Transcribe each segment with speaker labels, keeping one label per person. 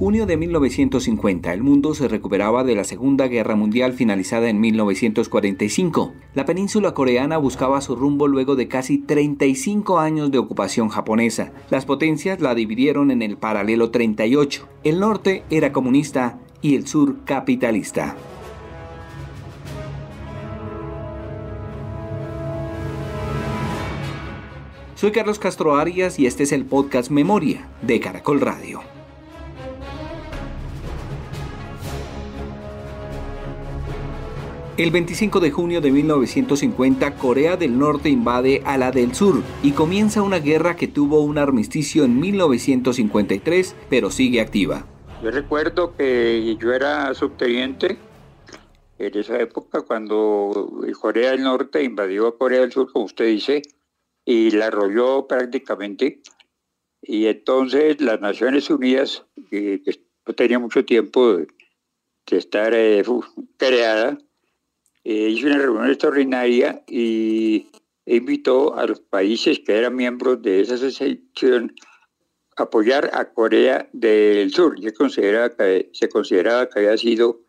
Speaker 1: Junio de 1950, el mundo se recuperaba de la Segunda Guerra Mundial finalizada en 1945. La península coreana buscaba su rumbo luego de casi 35 años de ocupación japonesa. Las potencias la dividieron en el paralelo 38. El norte era comunista y el sur capitalista. Soy Carlos Castro Arias y este es el podcast Memoria de Caracol Radio. El 25 de junio de 1950, Corea del Norte invade a la del Sur y comienza una guerra que tuvo un armisticio en 1953, pero sigue activa.
Speaker 2: Yo recuerdo que yo era subteniente en esa época cuando Corea del Norte invadió a Corea del Sur, como usted dice, y la arrolló prácticamente. Y entonces las Naciones Unidas, que no tenía mucho tiempo de, estar eh, creada, eh, hizo una reunión extraordinaria y invitó a los países que eran miembros de esa asociación a apoyar a Corea del Sur. Se consideraba que, se consideraba que había sido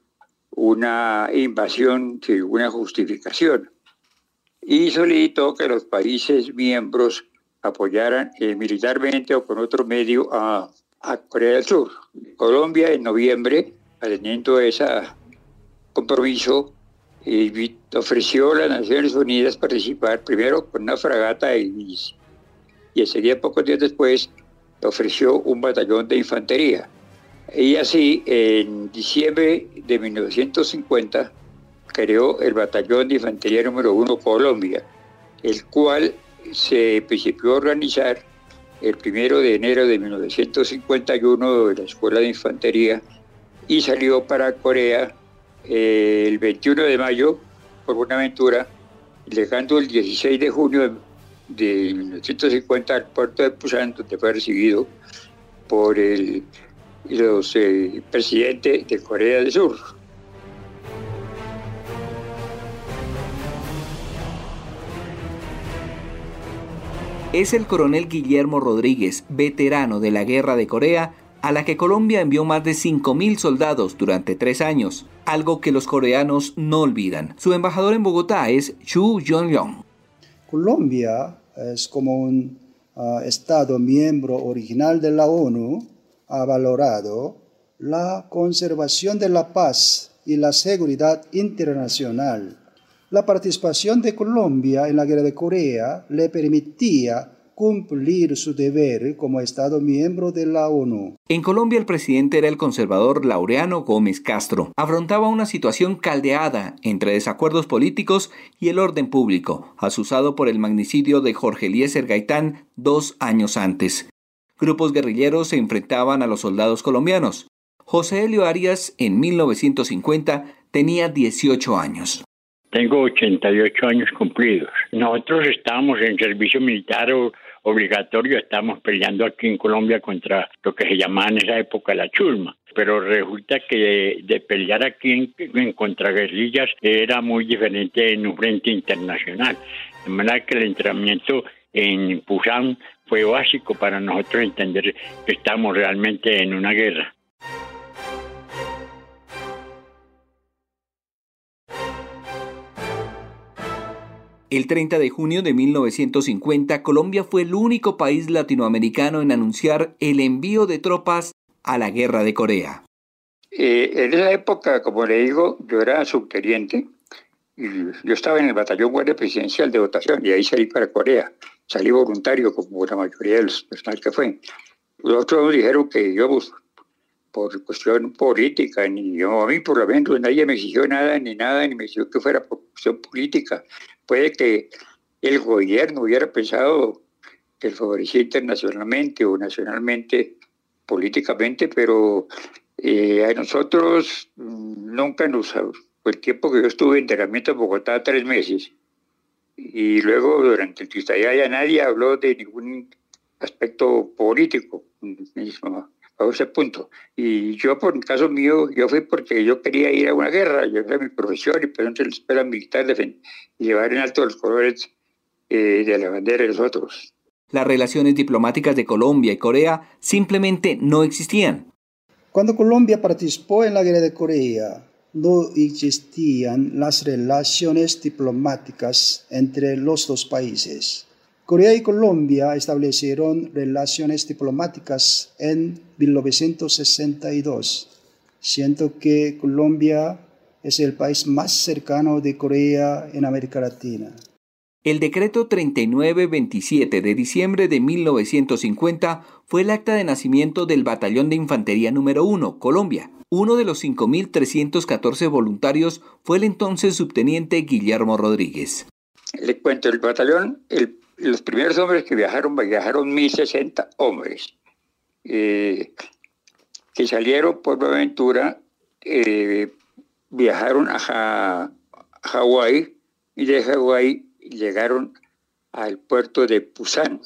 Speaker 2: una invasión sin una justificación. Y solicitó que los países miembros apoyaran eh, militarmente o con otro medio a, a Corea del Sur. Colombia en noviembre, atendiendo ese compromiso, y ofreció a las Naciones Unidas participar primero con una fragata y, y enseguida, pocos días después, ofreció un batallón de infantería. Y así, en diciembre de 1950, creó el batallón de infantería número uno Colombia, el cual se empezó a organizar el primero de enero de 1951 de la Escuela de Infantería y salió para Corea el 21 de mayo por Buenaventura, llegando el 16 de junio de 1950 al puerto de Pusan, donde fue recibido por el los, eh, presidente de Corea del Sur.
Speaker 1: Es el coronel Guillermo Rodríguez, veterano de la Guerra de Corea, a la que Colombia envió más de 5.000 soldados durante tres años, algo que los coreanos no olvidan. Su embajador en Bogotá es Chu Jong-yong.
Speaker 3: Colombia es como un ah, Estado miembro original de la ONU, ha valorado la conservación de la paz y la seguridad internacional. La participación de Colombia en la guerra de Corea le permitía cumplir su deber como Estado miembro de la ONU.
Speaker 1: En Colombia el presidente era el conservador Laureano Gómez Castro. Afrontaba una situación caldeada entre desacuerdos políticos y el orden público, asusado por el magnicidio de Jorge Eliezer Gaitán dos años antes. Grupos guerrilleros se enfrentaban a los soldados colombianos. José Elio Arias, en 1950, tenía 18 años.
Speaker 4: Tengo 88 años cumplidos. Nosotros estábamos en servicio militar o obligatorio, estamos peleando aquí en Colombia contra lo que se llamaba en esa época la chulma. Pero resulta que de, pelear aquí en, en contraguerrillas era muy diferente en un frente internacional. De manera que el entrenamiento en Pusan fue básico para nosotros entender que estamos realmente en una guerra.
Speaker 1: El 30 de junio de 1950, Colombia fue el único país latinoamericano en anunciar el envío de tropas a la guerra de Corea.
Speaker 2: Eh, en esa época, como le digo, yo era subteniente y yo estaba en el batallón guardia presidencial de votación y ahí salí para Corea. Salí voluntario como la mayoría de los personal que fue. Los otros dijeron que yo, pues, por cuestión política, ni yo, a mí por lo menos nadie me exigió nada, ni nada, ni me exigió que fuera por cuestión política puede que el gobierno hubiera pensado que el favorecía internacionalmente o nacionalmente, políticamente, pero eh, a nosotros mm, nunca nos... Fue el tiempo que yo estuve en entrenamiento en Bogotá, tres meses, y luego durante el que ya nadie habló de ningún aspecto político a ese punto. Y yo, por el caso mío, yo fui porque yo quería ir a una guerra, yo era mi profesión y por eso la escuela militar y llevar en alto los colores eh, de la bandera de los otros.
Speaker 1: Las relaciones diplomáticas de Colombia y Corea simplemente no existían.
Speaker 3: Cuando Colombia participó en la guerra de Corea, no existían las relaciones diplomáticas entre los dos países. Corea y Colombia establecieron relaciones diplomáticas en 1962. Siento que Colombia es el país más cercano de Corea en América Latina.
Speaker 1: El decreto 3927 de diciembre de 1950 fue el acta de nacimiento del Batallón de Infantería número 1, Colombia. Uno de los 5.314 voluntarios fue el entonces subteniente Guillermo Rodríguez.
Speaker 2: Le cuento, el batallón, los primeros hombres que viajaron, viajaron 1.060 hombres, eh, que salieron por aventura, eh, viajaron a, Hawái y de Hawái llegaron al puerto de Pusan.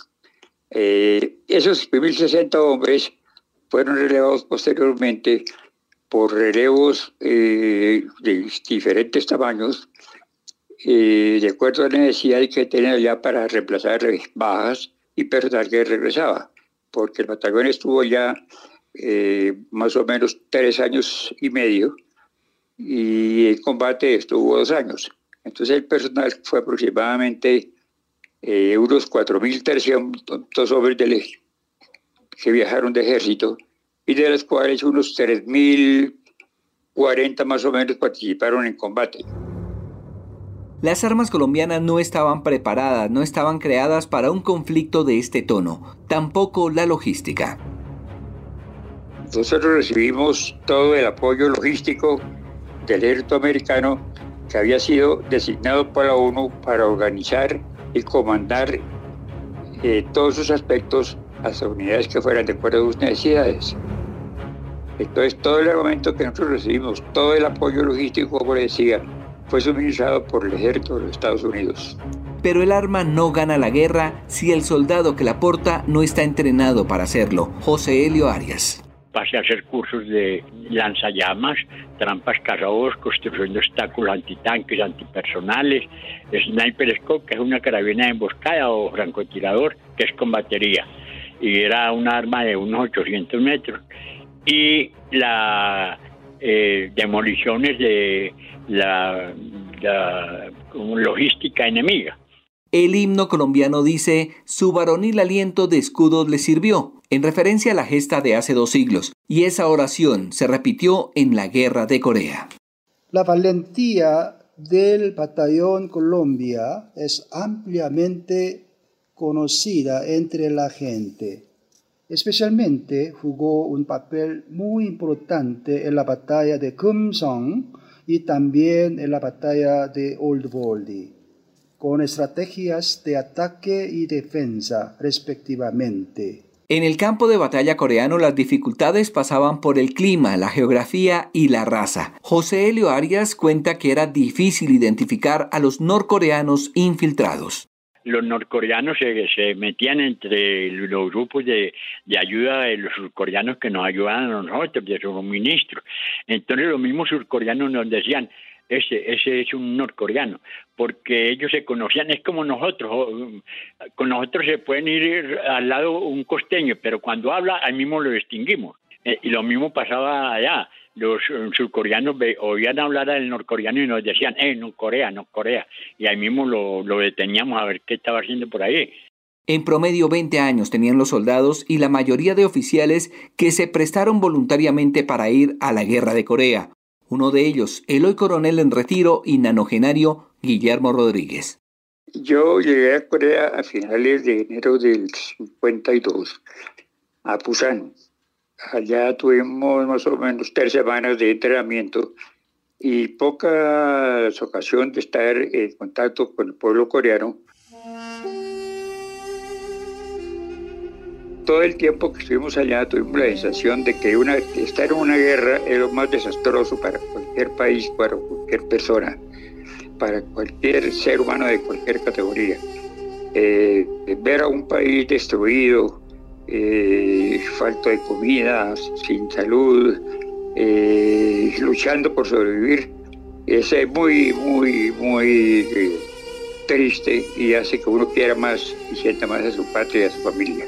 Speaker 2: Eh, esos 1.060 hombres fueron relevados posteriormente por relevos eh, de diferentes tamaños, eh, de acuerdo a la necesidad que tenían ya para reemplazar bajas y personal que regresaba, porque el batallón estuvo ya más o menos tres años y medio y el combate estuvo dos años. Entonces el personal fue aproximadamente eh, unos 4.300 hombres del, que viajaron de ejército y de los cuales unos 3.040 más o menos participaron en combate.
Speaker 1: Las armas colombianas no estaban preparadas, no estaban creadas para un conflicto de este tono, tampoco la logística.
Speaker 2: Nosotros recibimos todo el apoyo logístico del ejército americano que había sido designado por la ONU para organizar y comandar eh, todos sus aspectos a las unidades que fueran de acuerdo a sus necesidades. Entonces, todo el armamento que nosotros recibimos, todo el apoyo logístico, como decía, fue suministrado por el ejército de los Estados Unidos.
Speaker 1: Pero el arma no gana la guerra si el soldado que la porta no está entrenado para hacerlo. José Helio Arias
Speaker 4: pasé a hacer cursos de lanzallamas, trampas carros, construcción de obstáculos antitanques, antipersonales, sniper scope, que es una carabina de emboscada o francotirador, que es con batería. Y era un arma de unos 800 metros. Y la eh, demoliciones de la logística enemiga.
Speaker 1: El himno colombiano dice, su varonil aliento de escudos le sirvió, en referencia a la gesta de hace dos siglos, y esa oración se repitió en la Guerra de Corea.
Speaker 3: La valentía del batallón Colombia es ampliamente conocida entre la gente. Especialmente jugó un papel muy importante en la batalla de Kumsong y también en la batalla de Old Boldy con estrategias de ataque y defensa respectivamente.
Speaker 1: En el campo de batalla coreano las dificultades pasaban por el clima, la geografía y la raza. José Helio Arias cuenta que era difícil identificar a los norcoreanos infiltrados.
Speaker 4: Los norcoreanos se, metían entre los grupos de, ayuda de los surcoreanos que nos ayudaban a nosotros, de sus ministros. Entonces los mismos surcoreanos nos decían, ese, ese es un norcoreano, porque ellos se conocían, es como nosotros, con nosotros se pueden ir al lado un costeño, pero cuando habla, ahí mismo lo distinguimos. Eh, y lo mismo pasaba allá, los surcoreanos oían hablar al norcoreano y nos decían, eh, no Corea, no Corea, y ahí mismo lo, lo deteníamos a ver qué estaba haciendo por ahí.
Speaker 1: En promedio 20 años tenían los soldados y la mayoría de oficiales que se prestaron voluntariamente para ir a la guerra de Corea uno de ellos, el hoy coronel en retiro y nanogenario Guillermo Rodríguez.
Speaker 2: Yo llegué a Corea a finales de enero del 52, a Busan. Allá tuvimos más o menos tres semanas de entrenamiento y pocas ocasiones de estar en contacto con el pueblo coreano todo el tiempo que estuvimos allá tuvimos la sensación de que una, estar en una guerra es lo más desastroso para cualquier país, para cualquier persona, para cualquier ser humano de cualquier categoría. Eh, ver a un país destruido, eh, falta de comida, sin salud, eh, luchando por sobrevivir, es muy, muy, muy triste y hace que uno quiera más y sienta más a su patria y a su familia.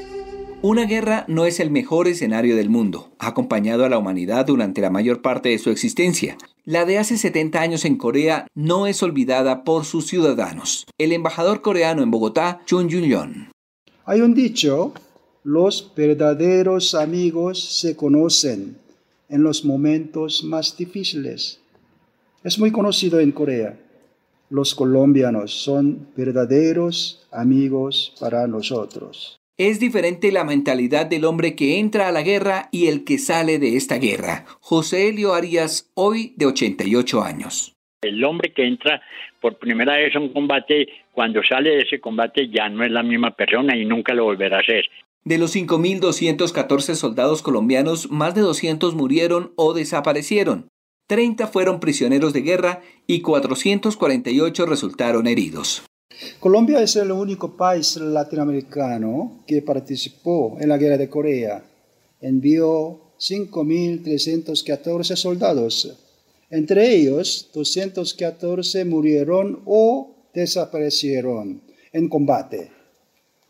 Speaker 1: Una guerra no es el mejor escenario del mundo. Ha acompañado a la humanidad durante la mayor parte de su existencia. La de hace 70 años en Corea no es olvidada por sus ciudadanos. El embajador coreano en Bogotá, Chun Yun-yeon.
Speaker 3: Hay un dicho, los verdaderos amigos se conocen en los momentos más difíciles. Es muy conocido en Corea. Los colombianos son verdaderos amigos para nosotros.
Speaker 1: Es diferente la mentalidad del hombre que entra a la guerra y el que sale de esta guerra. José Elio Arias, hoy de 88 años.
Speaker 4: El hombre que entra por primera vez a un combate, cuando sale de ese combate ya no es la misma persona y nunca lo volverá a ser.
Speaker 1: De los 5.214 soldados colombianos, más de 200 murieron o desaparecieron. 30 fueron prisioneros de guerra y 448 resultaron heridos.
Speaker 3: Colombia es el único país latinoamericano que participó en la guerra de Corea. Envió 5.314 soldados. Entre ellos, 214 murieron o desaparecieron en combate.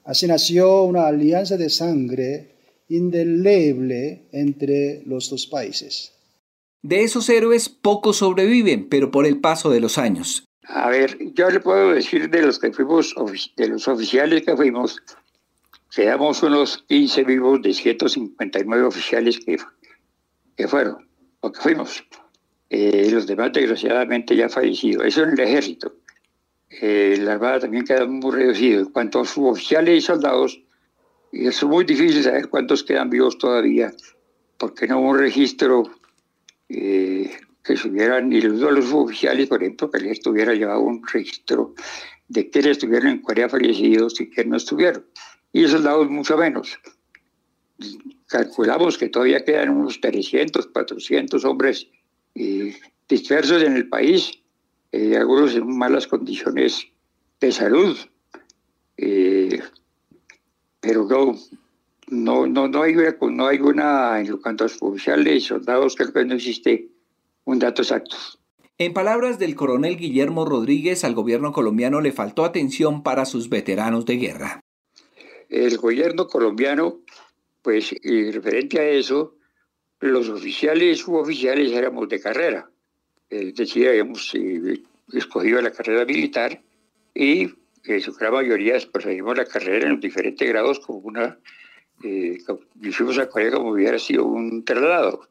Speaker 3: Así nació una alianza de sangre indeleble entre los dos países.
Speaker 1: De esos héroes pocos sobreviven, pero por el paso de los años.
Speaker 2: A ver, yo le puedo decir de los que fuimos, de los oficiales que fuimos, quedamos unos 15 vivos de 159 oficiales que, que fueron, o que fuimos. Eh, los demás, desgraciadamente, ya fallecidos. Eso en el ejército. Eh, la Armada también queda muy reducido. En cuanto a sus oficiales y soldados, es muy difícil saber cuántos quedan vivos todavía, porque no hubo un registro eh, que estuvieran, y los dos oficiales, por ejemplo, que les estuviera llevado un registro de quiénes estuvieron en Corea fallecidos y quiénes no estuvieron. Y esos soldados mucho menos. Calculamos que todavía quedan unos 300, 400 hombres eh, dispersos en el país, eh, algunos en malas condiciones de salud. Eh, pero no, no, no, no, hay, no hay una, en cuanto a los oficiales y soldados, creo que no existe un dato exacto.
Speaker 1: En palabras del coronel Guillermo Rodríguez, al gobierno colombiano le faltó atención para sus veteranos de guerra.
Speaker 2: El gobierno colombiano, pues, referente a eso, los oficiales y suboficiales éramos de carrera. Es decir, habíamos eh, escogido la carrera militar y en eh, su gran mayoría proseguimos la carrera en los diferentes grados como una, eh, hicimos a Corea como hubiera sido un traslado.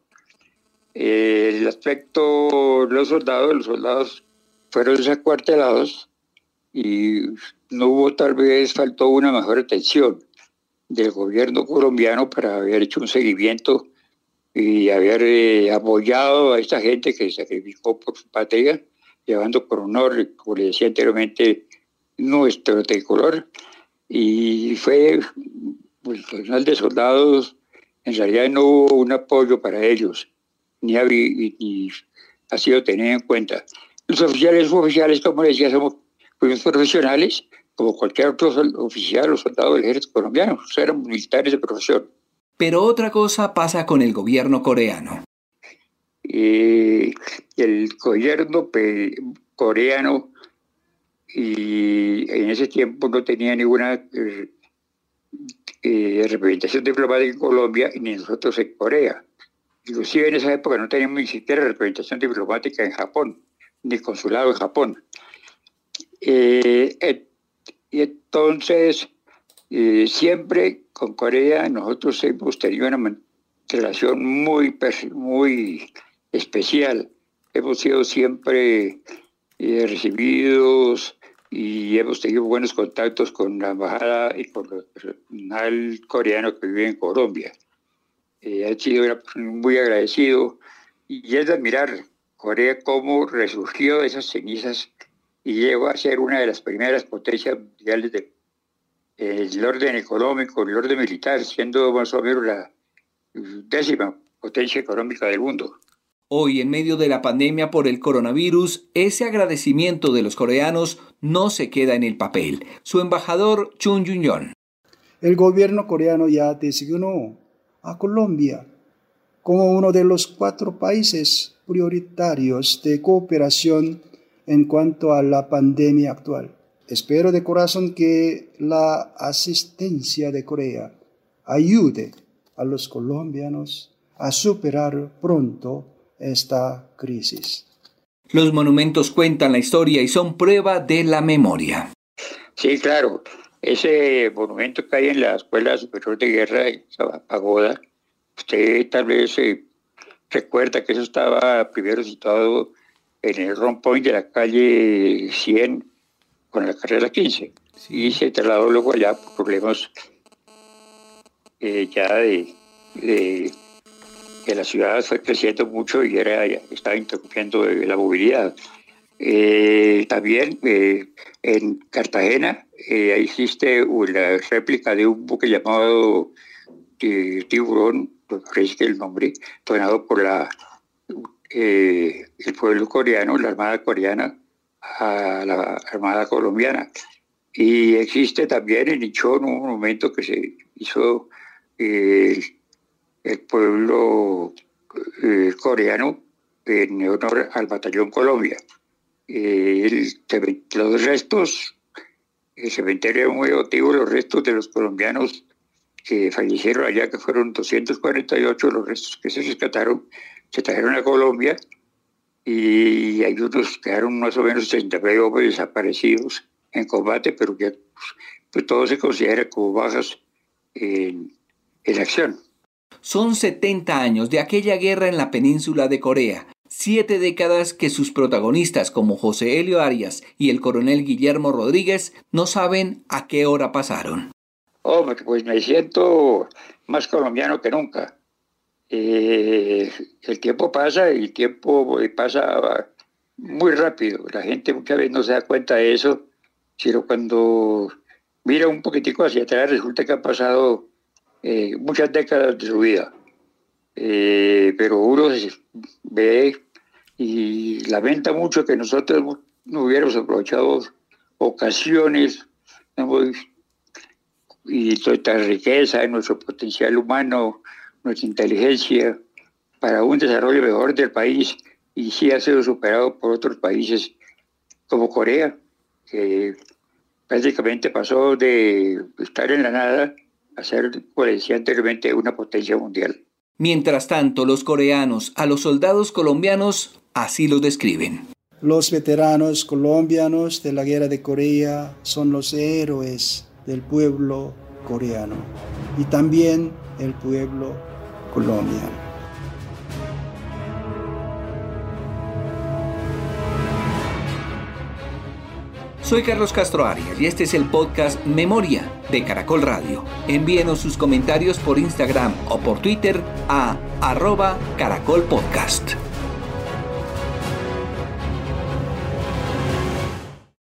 Speaker 2: el aspecto de los soldados, los soldados fueron desacuartelados y no hubo tal vez, faltó una mejor atención del gobierno colombiano para haber hecho un seguimiento y haber eh, apoyado a esta gente que sacrificó por su patria, llevando por honor, como le decía anteriormente, nuestro tricolor. Y fue, pues, el personal de soldados, en realidad no hubo un apoyo para ellos, ni, ha sido tenido en cuenta. Los oficiales oficiales, como decía, somos profesionales, como cualquier otro oficial o soldado del ejército colombiano, sea, éramos militares de profesión.
Speaker 1: Pero otra cosa pasa con el gobierno coreano.
Speaker 2: Eh, el gobierno coreano y en ese tiempo no tenía ninguna eh, eh, representación diplomática en Colombia ni nosotros en Corea. Inclusive en esa época no teníamos ni siquiera representación diplomática en Japón, ni consulado en Japón. y entonces siempre con Corea nosotros hemos tenido una relación muy, muy especial. Hemos sido siempre eh, recibidos y hemos tenido buenos contactos con la embajada y con el personal coreano que vive en Colombia. Eh, ha sido muy agradecido y es de admirar Corea cómo resurgió de esas cenizas y llegó a ser una de las primeras potencias mundiales de el orden económico, el orden militar, siendo más o menos la décima potencia económica del mundo.
Speaker 1: Hoy, en medio de la pandemia por el coronavirus, ese agradecimiento de los coreanos no se queda en el papel. Su embajador, Chun Yun-yeon.
Speaker 3: El gobierno coreano ya designó a Colombia como uno de los cuatro países prioritarios de cooperación en cuanto a la pandemia actual. Espero de corazón que la asistencia de Corea ayude a los colombianos a superar pronto esta crisis.
Speaker 1: Los monumentos cuentan la historia y son prueba de la memoria.
Speaker 2: Sí, claro. Ese monumento que hay en la Escuela Superior de Guerra, esa pagoda, usted tal vez eh, recuerda que eso estaba primero situado en el rompoint de la calle 100 con la carrera 15 y se trasladó luego allá por problemas eh, ya de, que la ciudad fue creciendo mucho y era, estaba interrumpiendo la movilidad. Eh, también eh, en Cartagena existe una réplica de un buque llamado Tiburón, parece que el nombre, donado por la, el pueblo coreano, la Armada coreana, a la Armada colombiana. Y existe también en Ichón un monumento que se hizo el pueblo eh, coreano en honor al Batallón Colombia. El, los restos, el cementerio muy emotivo, los restos de los colombianos que fallecieron allá, que fueron 248 los restos que se rescataron, se trajeron a Colombia y hay unos quedaron más o menos 39 hombres desaparecidos en combate, pero que pues, todo se considera como bajas en, en acción.
Speaker 1: Son 70 años de aquella guerra en la península de Corea, siete décadas que sus protagonistas como José Helio Arias y el coronel Guillermo Rodríguez no saben a qué hora pasaron.
Speaker 2: Hombre, pues me siento más colombiano que nunca. Eh, el tiempo pasa y el tiempo pasa muy rápido. La gente muchas veces no se da cuenta de eso, sino cuando mira un poquitico hacia atrás resulta que han pasado eh, muchas décadas de su vida. Eh, pero uno ve y lamenta mucho que nosotros no hubiéramos aprovechado ocasiones y toda esta riqueza, nuestro potencial humano, nuestra inteligencia para un desarrollo mejor del país y sí ha sido superado por otros países como Corea, que prácticamente pasó de estar en la nada a ser, como decía anteriormente, una potencia mundial.
Speaker 1: Mientras tanto, los coreanos a los soldados colombianos así los describen.
Speaker 3: Los veteranos colombianos de la guerra de Corea son los héroes del pueblo coreano y también el pueblo Colombia.
Speaker 1: Soy Carlos Castro Arias y este es el podcast Memoria de Caracol Radio. Envíenos sus comentarios por Instagram o por Twitter a arroba Caracol Podcast.